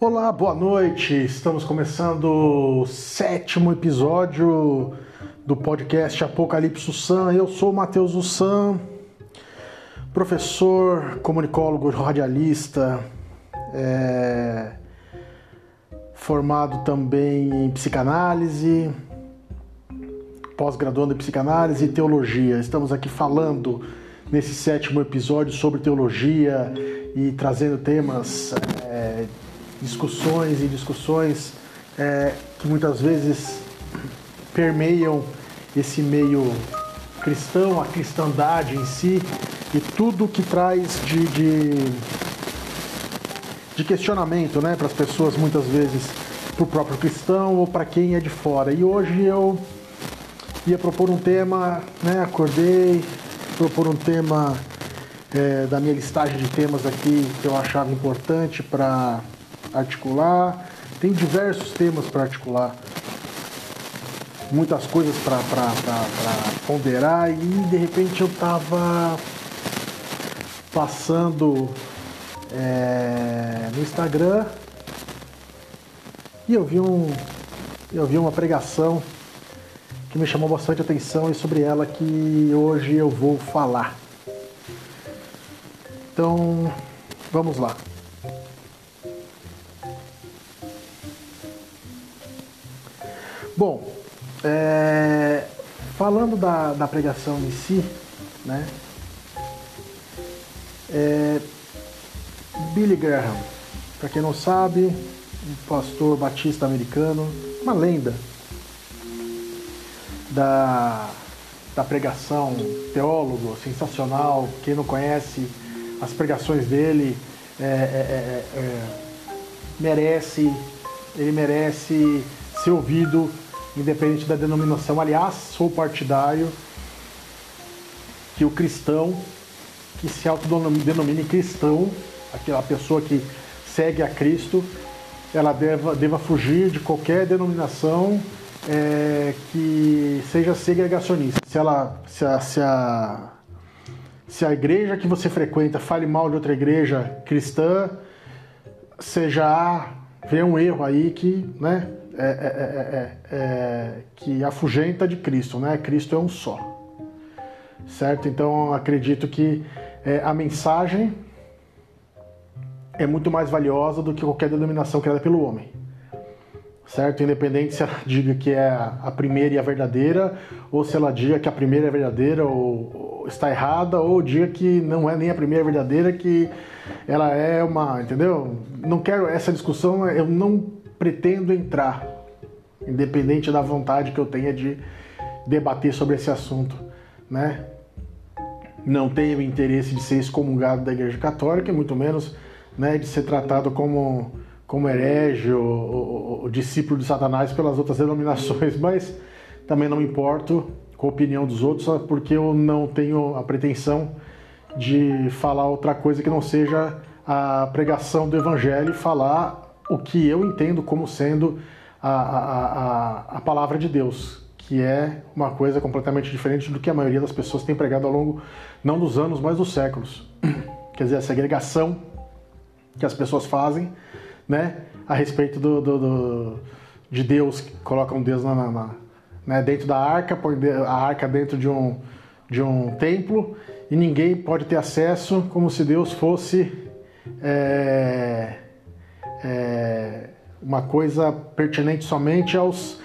Olá, boa noite. Estamos começando o sétimo episódio do podcast Apocalipse Sam. Eu sou o Matheus Ussan, professor, comunicólogo, radialista, é, formado também em psicanálise, pós-graduando em psicanálise e teologia. Estamos aqui falando nesse sétimo episódio sobre teologia e trazendo temas, é, discussões e discussões é, que muitas vezes permeiam esse meio cristão, a cristandade em si e tudo que traz de, de, de questionamento né, para as pessoas muitas vezes, para o próprio cristão ou para quem é de fora. E hoje eu ia propor um tema, né, acordei, propor um tema é, da minha listagem de temas aqui que eu achava importante para articular. Tem diversos temas para articular, muitas coisas para ponderar e de repente eu estava passando é, no Instagram e eu vi um eu vi uma pregação que me chamou bastante atenção e sobre ela que hoje eu vou falar. Então, vamos lá. Bom, é, falando da, da, pregação em si, né? É, Billy Graham, para quem não sabe, um pastor batista americano, uma lenda da, da pregação, teólogo sensacional. Quem não conhece as pregações dele é, é, é, é, merece, ele merece ser ouvido, independente da denominação. Aliás, sou partidário que o cristão que se autodenomine cristão, aquela pessoa que segue a Cristo, ela deva, deva fugir de qualquer denominação é, que seja segregacionista. Se, ela, se, a, se, a, se a igreja que você frequenta fale mal de outra igreja cristã, seja vê um erro aí que, né, é, é, é, que afugenta de Cristo, né? Cristo é um só, certo? Então acredito que a mensagem é muito mais valiosa do que qualquer denominação criada pelo homem certo? Independente se ela diga que é a primeira e a verdadeira, ou se ela diga que a primeira é verdadeira ou, está errada, ou diga que não é nem a primeira verdadeira, que ela é uma, entendeu? Não quero essa discussão, eu não pretendo entrar, independente da vontade que eu tenha de debater sobre esse assunto, né? Não tenho interesse de ser excomungado da Igreja Católica, muito menos né, de ser tratado como como herege ou, ou, ou, discípulo de Satanás pelas outras denominações, mas também não importo com a opinião dos outros, porque eu não tenho a pretensão de falar outra coisa que não seja a pregação do Evangelho e falar o que eu entendo como sendo a, a, a, a palavra de Deus, que é uma coisa completamente diferente do que a maioria das pessoas tem pregado ao longo, não dos anos, mas dos séculos. Quer dizer, a segregação que as pessoas fazem né, a respeito do, do, do de Deus, colocam Deus na, na, né, dentro da arca, a arca dentro de um, de um templo e ninguém pode ter acesso, como se Deus fosse é, é, uma coisa pertinente somente aos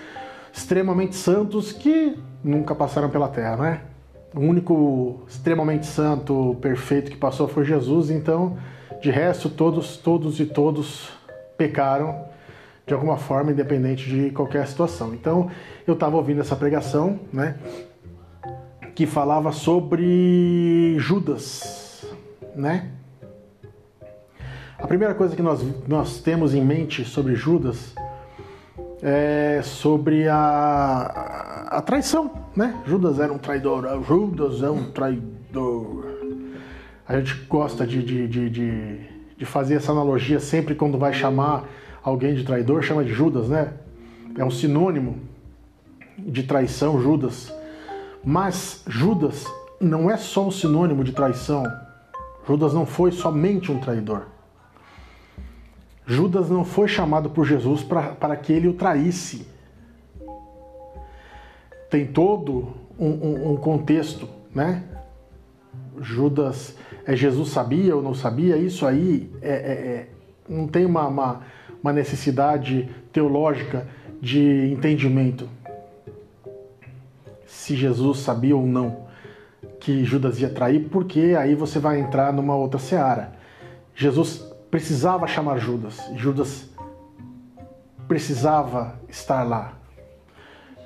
extremamente santos que nunca passaram pela terra, né? O único extremamente santo, perfeito que passou foi Jesus, então, de resto, todos, todos e todos pecaram de alguma forma, independente de qualquer situação. Então, eu estava ouvindo essa pregação, né, que falava sobre Judas, né? A primeira coisa que nós, nós temos em mente sobre Judas é sobre a, a traição, né? Judas era um traidor, Judas é um traidor. A gente gosta de, de, de, de de fazer essa analogia sempre quando vai chamar alguém de traidor, chama de Judas, né? É um sinônimo de traição, Judas. Mas Judas não é só um sinônimo de traição. Judas não foi somente um traidor. Judas não foi chamado por Jesus para que ele o traísse. Tem todo um, um, um contexto, né? Judas, é, Jesus sabia ou não sabia, isso aí é, é, é não tem uma, uma, uma necessidade teológica de entendimento. Se Jesus sabia ou não que Judas ia trair, porque aí você vai entrar numa outra seara. Jesus precisava chamar Judas, Judas precisava estar lá.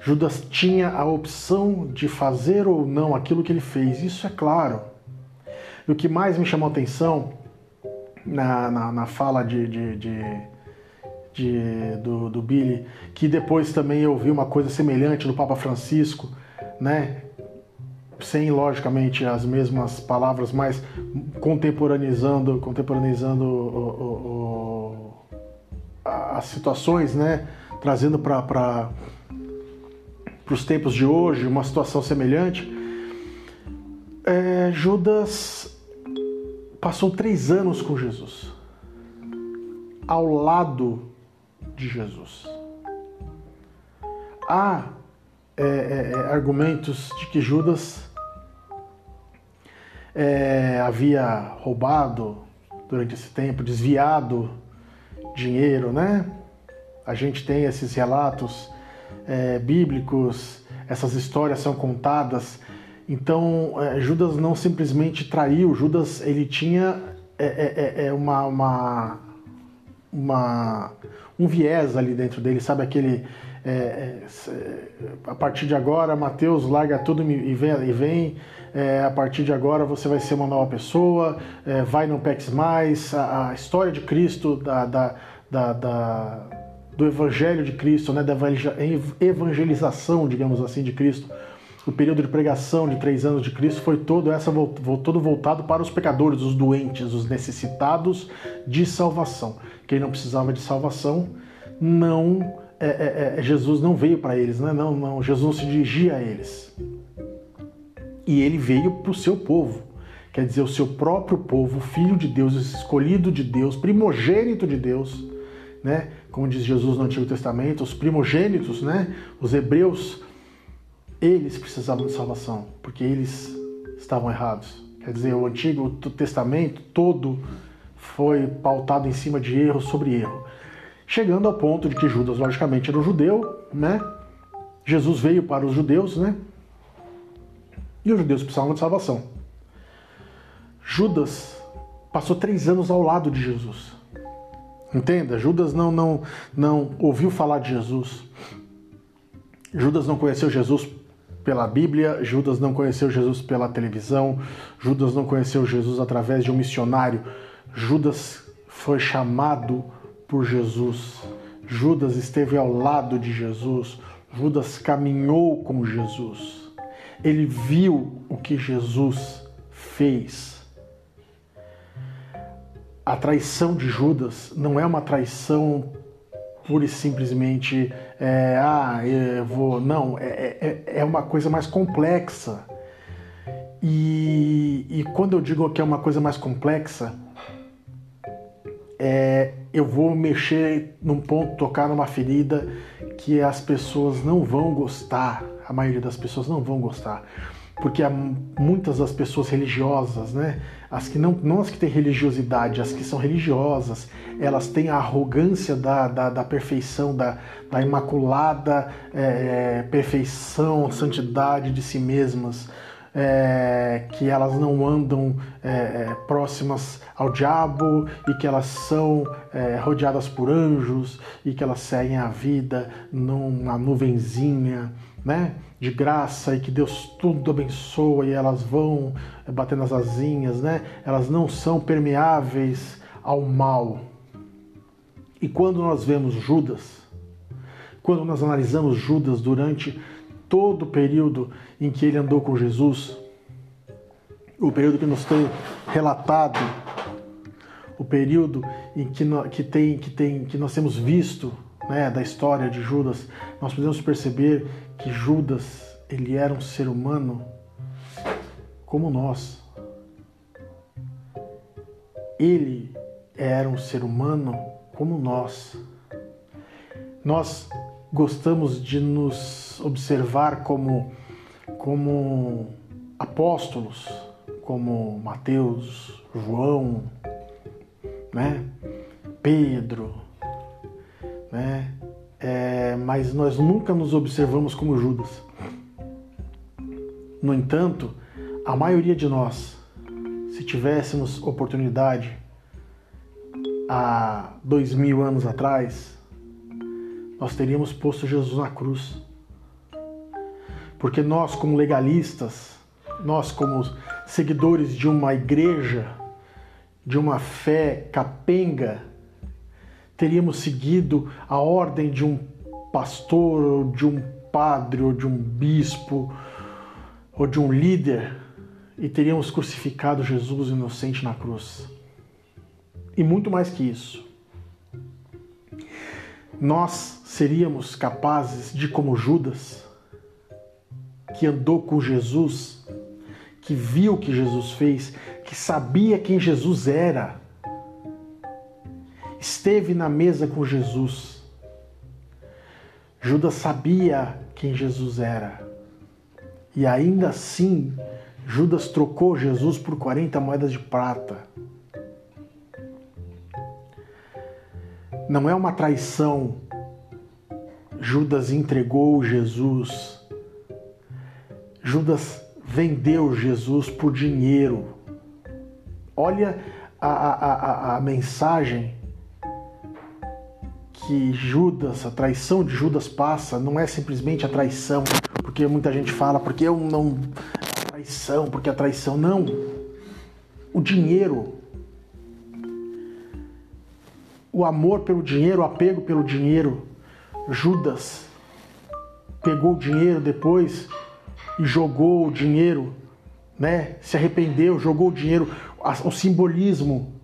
Judas tinha a opção de fazer ou não aquilo que ele fez, isso é claro. E o que mais me chamou atenção na, na, na fala de, de, de, de do, do, Billy, que depois também eu vi uma coisa semelhante do Papa Francisco, né? Sem logicamente as mesmas palavras, mas contemporaneizando, contemporaneizando o, o, o, as situações, né? trazendo para os tempos de hoje uma situação semelhante. É, Judas passou três anos com Jesus, ao lado de Jesus. Há é, é, é, argumentos de que Judas é, havia roubado durante esse tempo, desviado dinheiro, né? A gente tem esses relatos é, bíblicos, essas histórias são contadas então, é, Judas não simplesmente traiu, Judas ele tinha é, é, é, é uma, uma, uma, um viés ali dentro dele, sabe aquele. A partir de agora, Mateus larga tudo e vem, e vem a partir de agora você vai ser uma nova pessoa, vai não peques mais. A, a história de Cristo, da, da, da, da, do Evangelho de Cristo, né, da evangelização, digamos assim, de Cristo o período de pregação de três anos de Cristo foi todo, essa, todo voltado para os pecadores, os doentes, os necessitados de salvação. Quem não precisava de salvação, não é, é, é, Jesus não veio para eles, né? não, não, Jesus não se dirigia a eles. E ele veio para o seu povo, quer dizer, o seu próprio povo, filho de Deus, escolhido de Deus, primogênito de Deus, né? como diz Jesus no Antigo Testamento, os primogênitos, né? os hebreus eles precisavam de salvação, porque eles estavam errados. Quer dizer, o Antigo Testamento todo foi pautado em cima de erro sobre erro. Chegando ao ponto de que Judas, logicamente, era um judeu, né? Jesus veio para os judeus, né? E os judeus precisavam de salvação. Judas passou três anos ao lado de Jesus. Entenda, Judas não, não, não ouviu falar de Jesus. Judas não conheceu Jesus pela Bíblia, Judas não conheceu Jesus pela televisão, Judas não conheceu Jesus através de um missionário. Judas foi chamado por Jesus. Judas esteve ao lado de Jesus. Judas caminhou com Jesus. Ele viu o que Jesus fez. A traição de Judas não é uma traição pura e simplesmente, é, ah, eu vou. Não, é, é, é uma coisa mais complexa. E, e, quando eu digo que é uma coisa mais complexa, é, eu vou mexer num ponto, tocar numa ferida que as pessoas não vão gostar, a maioria das pessoas não vão gostar. Porque há muitas das pessoas religiosas, né, as que não, não as que têm religiosidade, as que são religiosas, elas têm a arrogância da, da, da perfeição, da, da imaculada é, perfeição, santidade de si mesmas, é, que elas não andam é, é próximas ao diabo e que elas são é, rodeadas por anjos e que elas seguem a vida numa nuvenzinha, né? de graça e que Deus tudo abençoa e elas vão bater nas asinhas, né? Elas não são permeáveis ao mal. E quando nós vemos Judas, quando nós analisamos Judas durante todo o período em que ele andou com Jesus, o período que nos tem relatado, o período em que, que, tem, que, tem, que nós temos visto né, da história de Judas, nós podemos perceber que Judas ele era um ser humano como nós. Ele era um ser humano como nós. Nós gostamos de nos observar como, como apóstolos, como Mateus, João, né? Pedro, né? É, mas nós nunca nos observamos como Judas. No entanto, a maioria de nós, se tivéssemos oportunidade há dois mil anos atrás, nós teríamos posto Jesus na cruz. Porque nós, como legalistas, nós, como seguidores de uma igreja, de uma fé capenga, teríamos seguido a ordem de um pastor, ou de um padre, ou de um bispo, ou de um líder, e teríamos crucificado Jesus inocente na cruz. E muito mais que isso. Nós seríamos capazes de, como Judas, que andou com Jesus, que viu o que Jesus fez, que sabia quem Jesus era, esteve na mesa com Jesus. Judas sabia quem Jesus era. E ainda assim, Judas trocou Jesus por 40 moedas de prata. Não é uma traição. Judas entregou Jesus. Judas vendeu Jesus por dinheiro. Olha a, a, a, a mensagem que Judas, a traição de Judas passa, não é simplesmente a traição, porque muita gente fala, porque eu não. A traição, porque a traição. Não. O dinheiro. O amor pelo dinheiro, o apego pelo dinheiro. Judas pegou o dinheiro depois e jogou o dinheiro, né? Se arrependeu, jogou o dinheiro. O simbolismo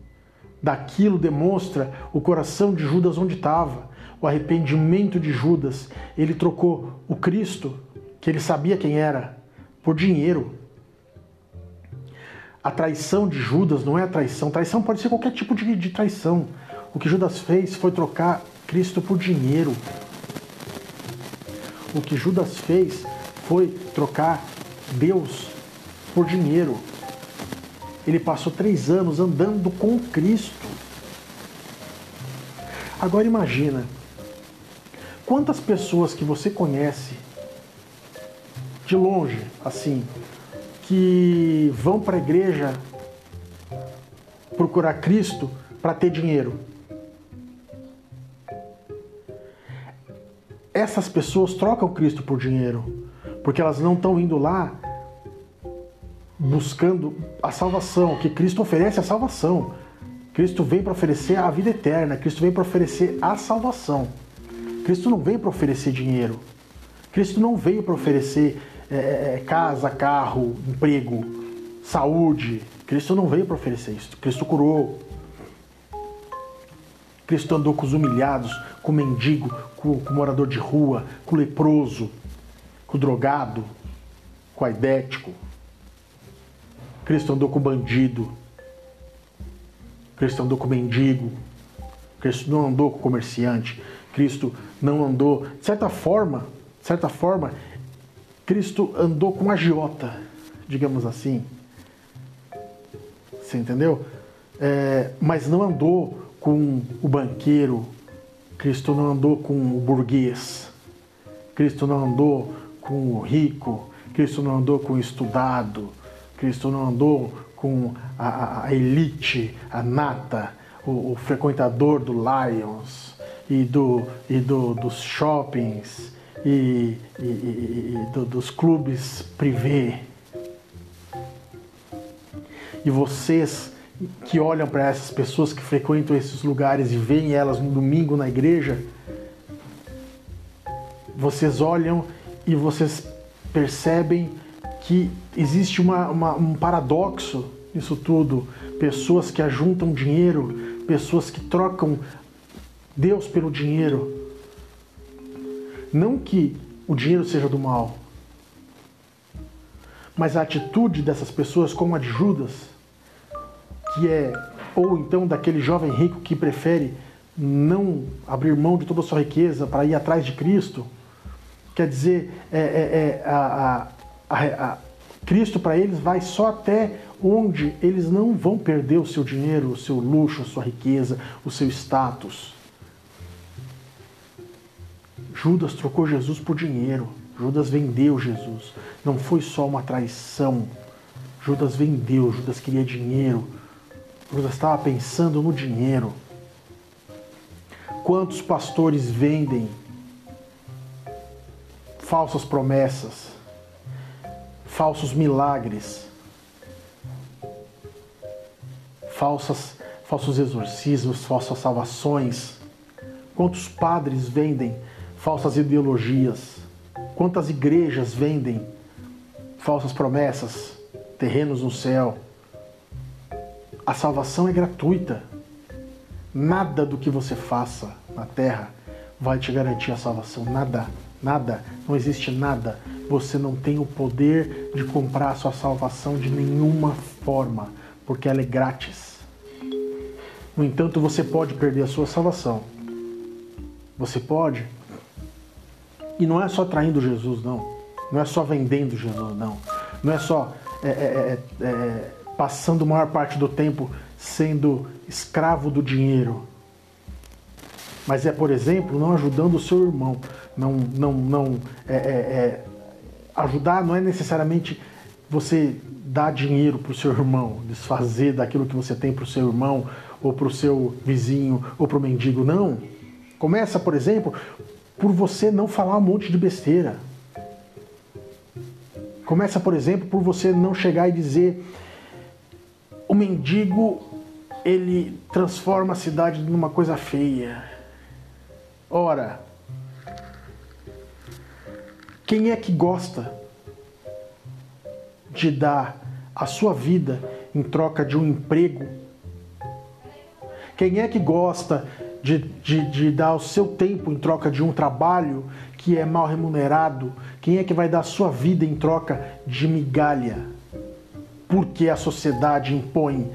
daquilo demonstra o coração de Judas onde estava, o arrependimento de Judas. Ele trocou o Cristo, que ele sabia quem era, por dinheiro. A traição de Judas não é a traição. Traição pode ser qualquer tipo de, de traição. O que Judas fez foi trocar Cristo por dinheiro. O que Judas fez foi trocar Deus por dinheiro. Ele passou três anos andando com Cristo. Agora imagina quantas pessoas que você conhece de longe, assim, que vão para a igreja procurar Cristo para ter dinheiro. Essas pessoas trocam Cristo por dinheiro, porque elas não estão indo lá buscando a salvação, que Cristo oferece a salvação. Cristo vem para oferecer a vida eterna, Cristo vem para oferecer a salvação. Cristo não veio para oferecer dinheiro. Cristo não veio para oferecer é, é, é, casa, carro, emprego, saúde. Cristo não veio para oferecer isso. Cristo curou. Cristo andou com os humilhados, com o mendigo, com, com o morador de rua, com o leproso, com o drogado, com o aidético. Cristo andou com bandido. Cristo andou com mendigo. Cristo não andou com comerciante. Cristo não andou, de certa forma, de certa forma, Cristo andou com agiota, digamos assim. Você entendeu? É, mas não andou com o banqueiro. Cristo não andou com o burguês. Cristo não andou com o rico. Cristo não andou com o estudado. Cristo não andou com a, a elite, a nata, o, o, frequentador do Lions e, do, e do, dos shoppings e, e, e do, dos clubes privê. E vocês que olham para essas pessoas que frequentam esses lugares e veem elas no domingo na igreja, vocês olham e vocês percebem que existe uma, uma, um paradoxo nisso tudo. Pessoas que ajuntam dinheiro, pessoas que trocam Deus pelo dinheiro. Não que o dinheiro seja do mal, mas a atitude dessas pessoas, como a de Judas, que é, ou então daquele jovem rico que prefere não abrir mão de toda a sua riqueza para ir atrás de Cristo, quer dizer, é, é, é a, a, a, Cristo para eles vai só até onde eles não vão perder o seu dinheiro, o seu luxo, a sua riqueza, o seu status. Judas trocou Jesus por dinheiro. Judas vendeu Jesus. Não foi só uma traição. Judas vendeu, Judas queria dinheiro. Judas estava pensando no dinheiro. Quantos pastores vendem falsas promessas, falsos milagres, falsas, falsos exorcismos, falsas salvações? Quantos padres vendem falsas ideologias? Quantas igrejas vendem falsas promessas, terrenos no céu? A salvação é gratuita. Nada do que você faça na terra vai te garantir a salvação. Nada, nada, não existe nada. Você não tem o poder de comprar a sua salvação de nenhuma forma, porque ela é grátis. No entanto, você pode perder a sua salvação. Você pode. E não é só traindo Jesus, não. Não é só vendendo Jesus, não. Não é só é, é, é, é passando a maior parte do tempo sendo escravo do dinheiro. Mas é, por exemplo, não ajudando o seu irmão. Não, não, não. É, é, é, ajudar não é necessariamente você dar dinheiro para o seu irmão, desfazer daquilo que você tem para o seu irmão, ou para o seu vizinho, ou para o mendigo. Não. Começa, por exemplo, por você não falar um monte de besteira. Começa, por exemplo, por você não chegar e dizer o mendigo ele transforma a cidade numa coisa feia. Ora, quem é que gosta de dar a sua vida em troca de um emprego? Quem é que gosta de, de, de, dar o seu tempo em troca de um trabalho que é mal remunerado? Quem é que vai dar a sua vida em troca de migalha? Porque a sociedade impõe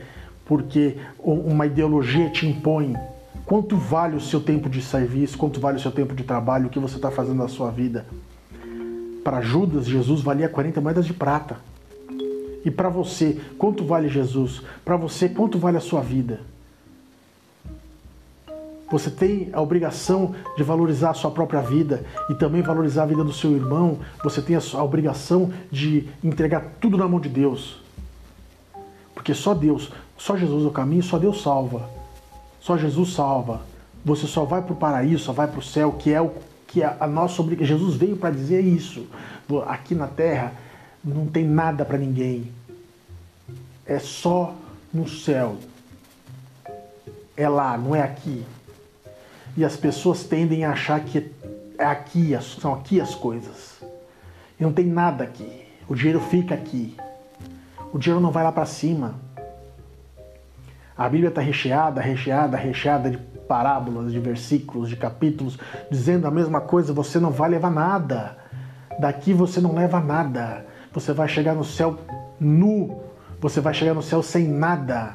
porque uma ideologia te impõe. Quanto vale o seu tempo de serviço? Quanto vale o seu tempo de trabalho? O que você está fazendo na sua vida? Para Judas, Jesus valia 40 moedas de prata. E para você, quanto vale Jesus? Para você, quanto vale a sua vida? Você tem a obrigação de valorizar a sua própria vida e também valorizar a vida do seu irmão. Você tem a obrigação de entregar tudo na mão de Deus. Porque só Deus, só Jesus é o caminho, só Deus salva. Só Jesus salva. Você só vai para o paraíso, só vai para o céu, que é o que é a nossa obrigação. Jesus veio para dizer isso. Aqui na terra não tem nada para ninguém. É só no céu. É lá, não é aqui. E as pessoas tendem a achar que é aqui, são aqui as coisas. E não tem nada aqui. O dinheiro fica aqui. O dinheiro não vai lá para cima. A Bíblia está recheada, recheada, recheada de parábolas, de versículos, de capítulos, dizendo a mesma coisa: você não vai levar nada. Daqui você não leva nada. Você vai chegar no céu nu. Você vai chegar no céu sem nada.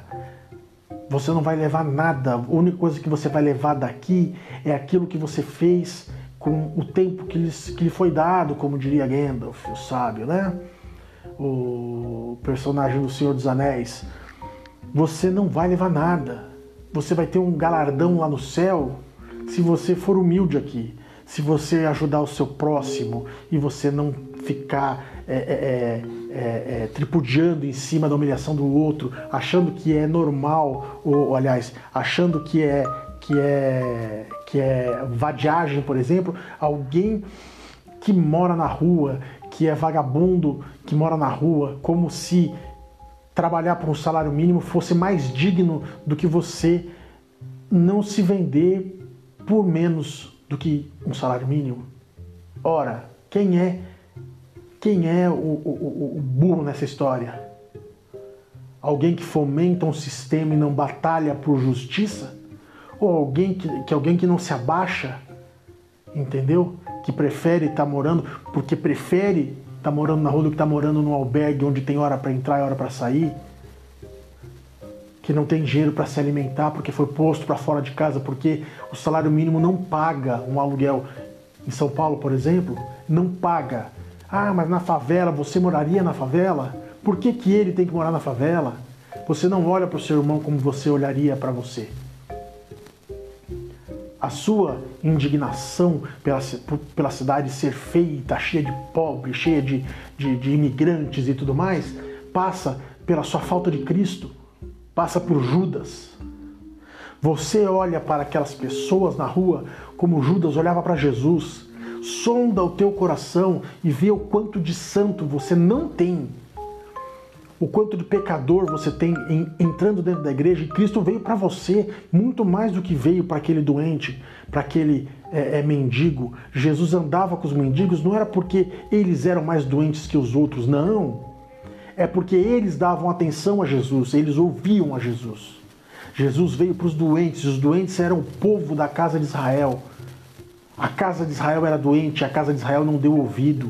Você não vai levar nada. A única coisa que você vai levar daqui é aquilo que você fez com o tempo que lhe, que lhe foi dado, como diria Gandalf, o sábio, né? O personagem do Senhor dos Anéis você não vai levar nada. Você vai ter um galardão lá no céu se você for humilde aqui, se você ajudar o seu próximo e você não ficar é, é, é, é, é tripudiando em cima da humilhação do outro, achando que é normal, ou, ou aliás, achando que é que é que é vadiagem, por exemplo, alguém que mora na rua, que é vagabundo, que mora na rua, como se trabalhar por um salário mínimo fosse mais digno do que você não se vender por menos do que um salário mínimo. Ora, quem é quem é o, o, o burro nessa história? Alguém que fomenta um sistema e não batalha por justiça? Ou alguém que, que alguém que não se abaixa, entendeu? Que prefere estar tá morando porque prefere tá morando na rua do que tá morando num albergue onde tem hora para entrar e hora para sair. que não tem dinheiro para se alimentar porque foi posto para fora de casa, porque o salário mínimo não paga um aluguel. Em São Paulo, por exemplo, não paga. Ah, mas na favela, você moraria na favela? Por que, que ele tem que morar na favela? Você não olha para o seu irmão como você olharia para você. A sua indignação pela, pela cidade ser feita, cheia de pobres, cheia de, de, de imigrantes e tudo mais, passa pela sua falta de Cristo passa por Judas. Você olha para aquelas pessoas na rua como Judas olhava para Jesus. Sonda o teu coração e vê o quanto de santo você não tem. O quanto de pecador você tem em, entrando dentro da igreja. E Cristo veio para você muito mais do que veio para aquele doente, para aquele é, é, mendigo. Jesus andava com os mendigos não era porque eles eram mais doentes que os outros, não é porque eles davam atenção a Jesus, eles ouviam a Jesus. Jesus veio para os doentes, os doentes eram o povo da casa de Israel. A casa de Israel era doente, a casa de Israel não deu ouvido.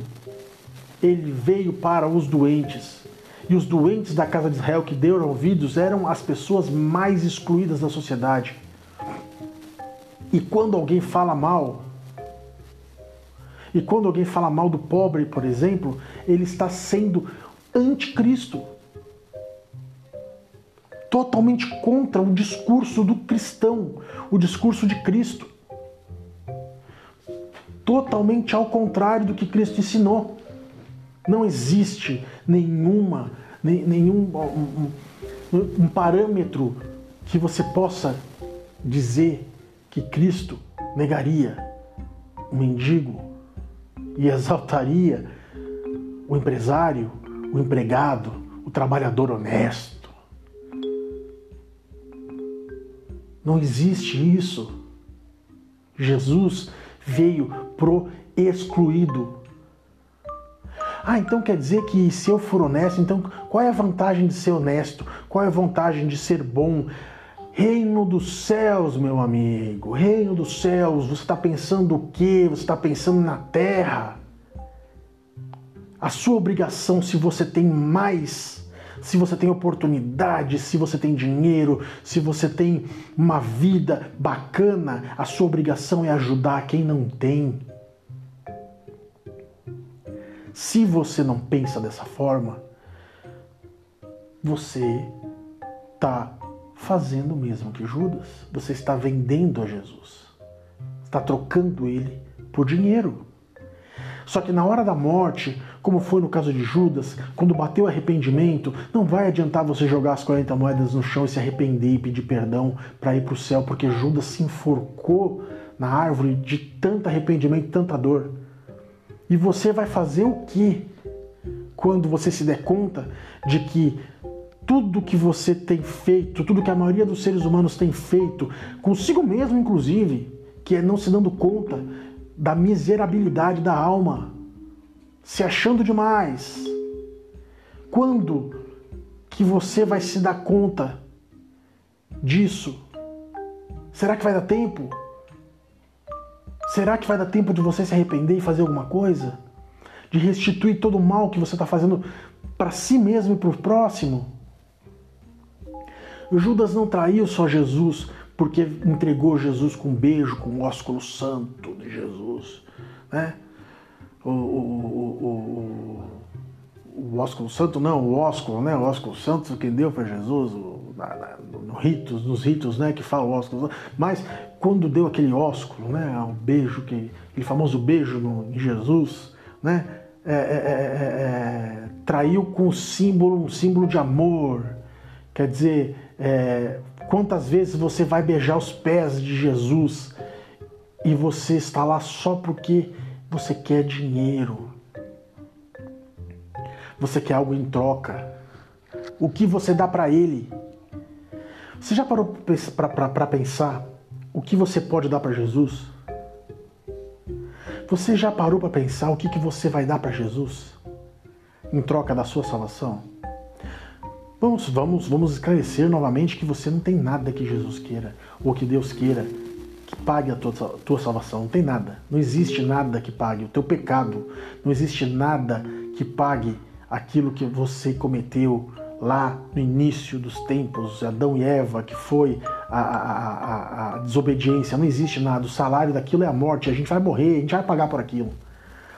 Ele veio para os doentes. E os doentes da casa de Israel que deram ouvidos eram as pessoas mais excluídas da sociedade. E quando alguém fala mal, e quando alguém fala mal do pobre, por exemplo, ele está sendo anticristo. Totalmente contra o discurso do cristão, o discurso de Cristo. Totalmente ao contrário do que Cristo ensinou. Não existe nenhuma, nenhum um, um parâmetro que você possa dizer que Cristo negaria o mendigo e exaltaria o empresário o empregado, o trabalhador honesto. Não existe isso. Jesus veio pro excluído. Ah, então quer dizer que se eu for honesto, então qual é a vantagem de ser honesto? Qual é a vantagem de ser bom? Reino dos céus, meu amigo, reino dos céus, você está pensando o quê? Você está pensando na terra. A sua obrigação, se você tem mais, se você tem oportunidade, se você tem dinheiro, se você tem uma vida bacana, a sua obrigação é ajudar quem não tem. Se você não pensa dessa forma, você está fazendo o mesmo que Judas. Você está vendendo a Jesus. Está trocando ele por dinheiro. Só que na hora da morte, como foi no caso de Judas, quando bateu arrependimento, não vai adiantar você jogar as 40 moedas no chão e se arrepender e pedir perdão para ir para o céu, porque Judas se enforcou na árvore de tanto arrependimento, tanta dor. E você vai fazer o que quando você se der conta de que tudo que você tem feito, tudo que a maioria dos seres humanos tem feito, consigo mesmo inclusive, que é não se dando conta da miserabilidade da alma, se achando demais. Quando que você vai se dar conta disso? Será que vai dar tempo? Será que vai dar tempo de você se arrepender e fazer alguma coisa? De restituir todo o mal que você está fazendo para si mesmo e para o próximo? Judas não traiu só Jesus porque entregou Jesus com um beijo, com o ósculo santo de Jesus. Né? O, o, o, o, ósculo santo, não, o ósculo, né? O ósculo santo que deu para Jesus na, na, no ritos, nos ritos né, que fala o ósculo. Mas quando deu aquele ósculo, né, o beijo, que, aquele famoso beijo no, em Jesus, né? É, é, é, é traiu com símbolo, um símbolo de amor. Quer dizer, é, quantas vezes você vai beijar os pés de Jesus e você está lá só porque você quer dinheiro. Você quer algo em troca. O que você dá para ele? Você já parou para pensar o que você pode dar para Jesus? Você já parou para pensar o que, que você vai dar para Jesus em troca da sua salvação? Vamos, vamos, vamos esclarecer novamente que você não tem nada que Jesus queira ou que Deus queira que pague a tua, tua salvação. Não tem nada. Não existe nada que pague o teu pecado. Não existe nada que pague aquilo que você cometeu lá no início dos tempos, Adão e Eva, que foi a, a, a, desobediência, não existe nada. O salário daquilo é a morte, a gente vai morrer, a gente vai pagar por aquilo.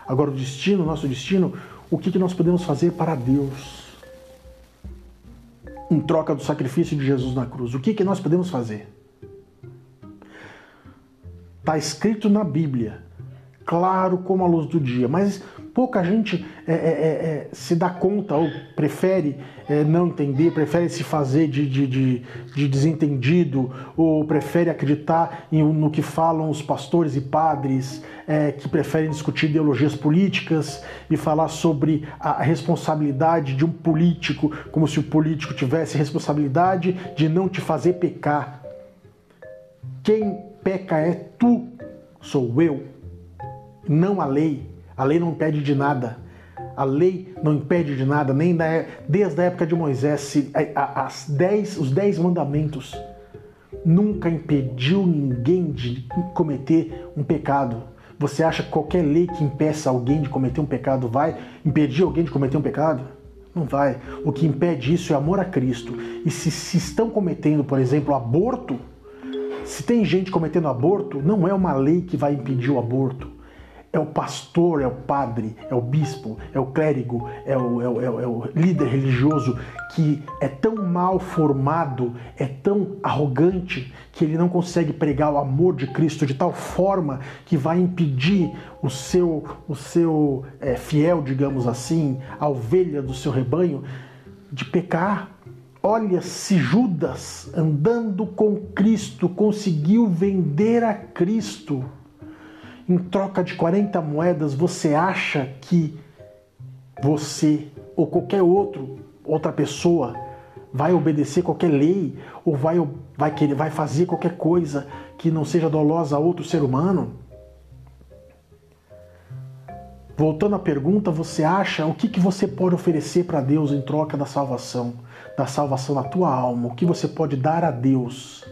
Agora, o destino, nosso destino, o que, que nós podemos fazer para Deus? Em troca do sacrifício de Jesus na cruz, o que, que nós podemos fazer? Está escrito na Bíblia, claro como a luz do dia, mas pouca gente é, é, é, é, se dá conta ou prefere é, não entender, prefere se fazer de, de, de, de desentendido ou prefere acreditar em, no que falam os pastores e padres é, que preferem discutir ideologias políticas e falar sobre a responsabilidade de um político, como se o político tivesse responsabilidade de não te fazer pecar. Quem peca é tu, sou eu, não a lei. A lei não impede de nada. A lei não impede de nada, nem da, desde a época de Moisés, as dez, os dez mandamentos nunca impediu ninguém de cometer um pecado. Você acha que qualquer lei que impeça alguém de cometer um pecado vai impedir alguém de cometer um pecado? Não vai. O que impede isso é amor a Cristo. E se, se estão cometendo, por exemplo, aborto, se tem gente cometendo aborto, não é uma lei que vai impedir o aborto é o pastor, é o padre, é o bispo, é o clérigo, é o, é o, é o, é o líder religioso que é tão mal formado, é tão arrogante que ele não consegue pregar o amor de Cristo de tal forma que vai impedir o seu, o seu é, fiel, digamos assim, a ovelha do seu rebanho, de pecar. Olha, se Judas, andando com Cristo, conseguiu vender a Cristo em troca de 40 moedas, você acha que você ou qualquer outro, outra pessoa vai obedecer qualquer lei ou vai, vai, querer, vai fazer qualquer coisa que não seja dolosa a outro ser humano? Voltando à pergunta, você acha o que, que você pode oferecer para Deus em troca da salvação, da salvação da tua alma? O que você pode dar a Deus?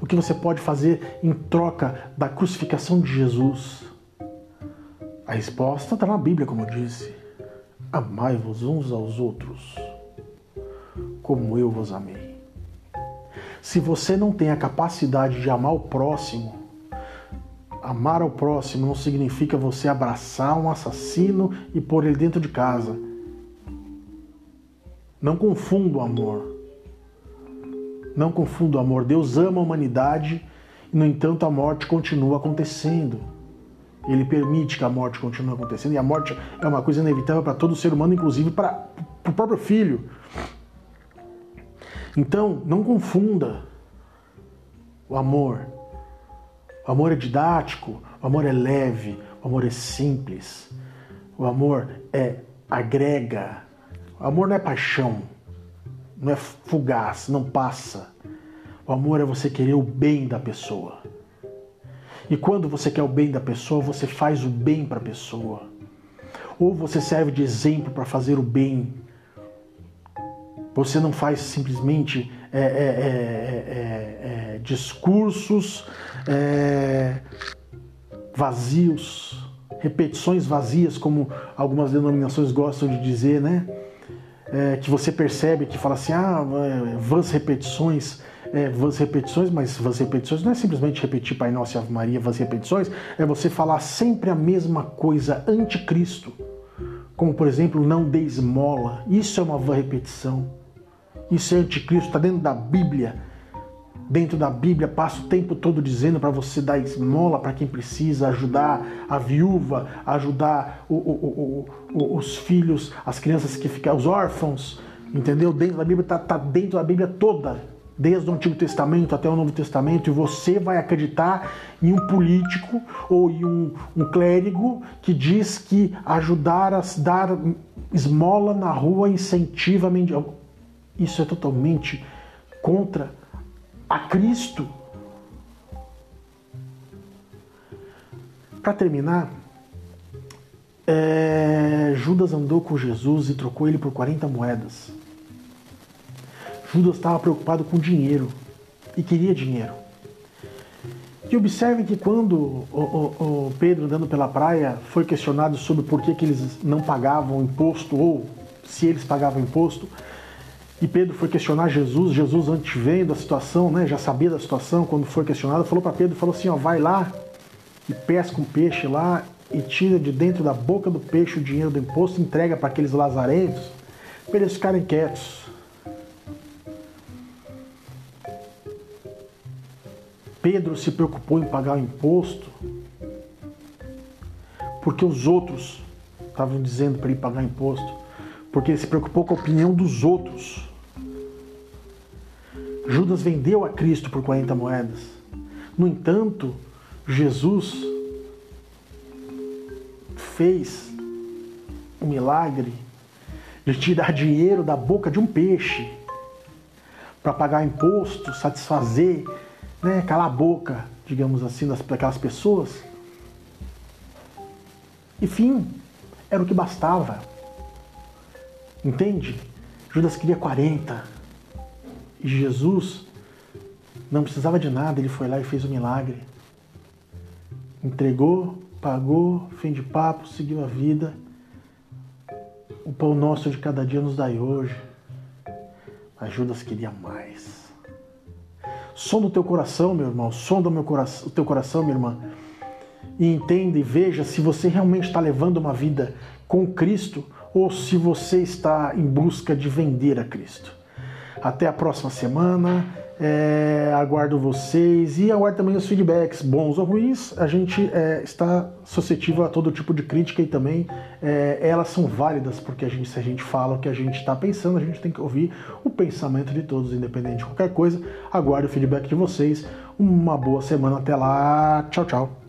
O que você pode fazer em troca da crucificação de Jesus? A resposta está na Bíblia, como eu disse. Amai-vos uns aos outros, como eu vos amei. Se você não tem a capacidade de amar o próximo, amar ao próximo não significa você abraçar um assassino e pôr ele dentro de casa. Não confunda o amor. Não confunda o amor. Deus ama a humanidade e, no entanto, a morte continua acontecendo. Ele permite que a morte continue acontecendo e a morte é uma coisa inevitável para todo ser humano, inclusive para o próprio filho. Então, não confunda o amor. O amor é didático, o amor é leve, o amor é simples. O amor é agrega. O amor não é paixão não é fugaz, não passa. O amor é você querer o bem da pessoa. E quando você quer o bem da pessoa, você faz o bem para a pessoa. Ou você serve de exemplo para fazer o bem. Você não faz simplesmente é, é, é, é, é discursos é, vazios, repetições vazias, como algumas denominações gostam de dizer, né? É, que você percebe que fala assim, ah, vãs repetições, é, vãs repetições, mas vãs repetições não é simplesmente repetir Pai Nosso e Ave Maria, vãs repetições, é você falar sempre a mesma coisa anticristo. Como, por exemplo, não dê esmola. Isso é uma vã repetição. Isso é anticristo, está dentro da Bíblia dentro da Bíblia passa o tempo todo dizendo para você dar esmola para quem precisa, ajudar a viúva, ajudar o, o, o, os filhos, as crianças que ficam, os órfãos, entendeu? Dentro da Bíblia está tá dentro da Bíblia toda, desde o Antigo Testamento até o Novo Testamento, e você vai acreditar em um político ou em um, um clérigo que diz que ajudar a dar esmola na rua incentiva a mendigo. Isso é totalmente contra a Cristo. Para terminar, é, Judas andou com Jesus e trocou ele por 40 moedas. Judas estava preocupado com dinheiro e queria dinheiro. E observe que quando o, o, o, Pedro, andando pela praia, foi questionado sobre por que, que eles não pagavam imposto ou se eles pagavam imposto, E Pedro foi questionar Jesus, Jesus antes vendo a situação, né, já sabia da situação, quando foi questionado, falou para Pedro, falou assim, ó, vai lá e pesca um peixe lá e tira de dentro da boca do peixe o dinheiro do imposto, entrega para aqueles lazarentos, para eles ficarem quietos. Pedro se preocupou em pagar o imposto porque os outros estavam dizendo para ele pagar imposto, porque ele se preocupou com a opinião dos outros. Judas vendeu a Cristo por 40 moedas. No entanto, Jesus fez o milagre de tirar dinheiro da boca de um peixe para pagar imposto, satisfazer, né, calar a boca, digamos assim, daquelas pessoas. Enfim, era o que bastava. Entende? Judas queria 40. Jesus não precisava de nada, ele foi lá e fez o milagre. Entregou, pagou, fim de papo, seguiu a vida. O pão nosso de cada dia nos dai hoje. Mas Judas queria mais. Som do teu coração, meu irmão, som do meu coração, teu coração, minha irmã e entenda e veja se você realmente está levando uma vida com Cristo ou se você está em busca de vender a Cristo. Até a próxima semana. É, aguardo vocês e aguardo também os feedbacks, bons ou ruins. A gente é, está suscetível a todo tipo de crítica e também é, elas são válidas, porque a gente, se a gente fala o que a gente está pensando, a gente tem que ouvir o pensamento de todos, independente de qualquer coisa. Aguardo o feedback de vocês. Uma boa semana. Até lá. Tchau, tchau.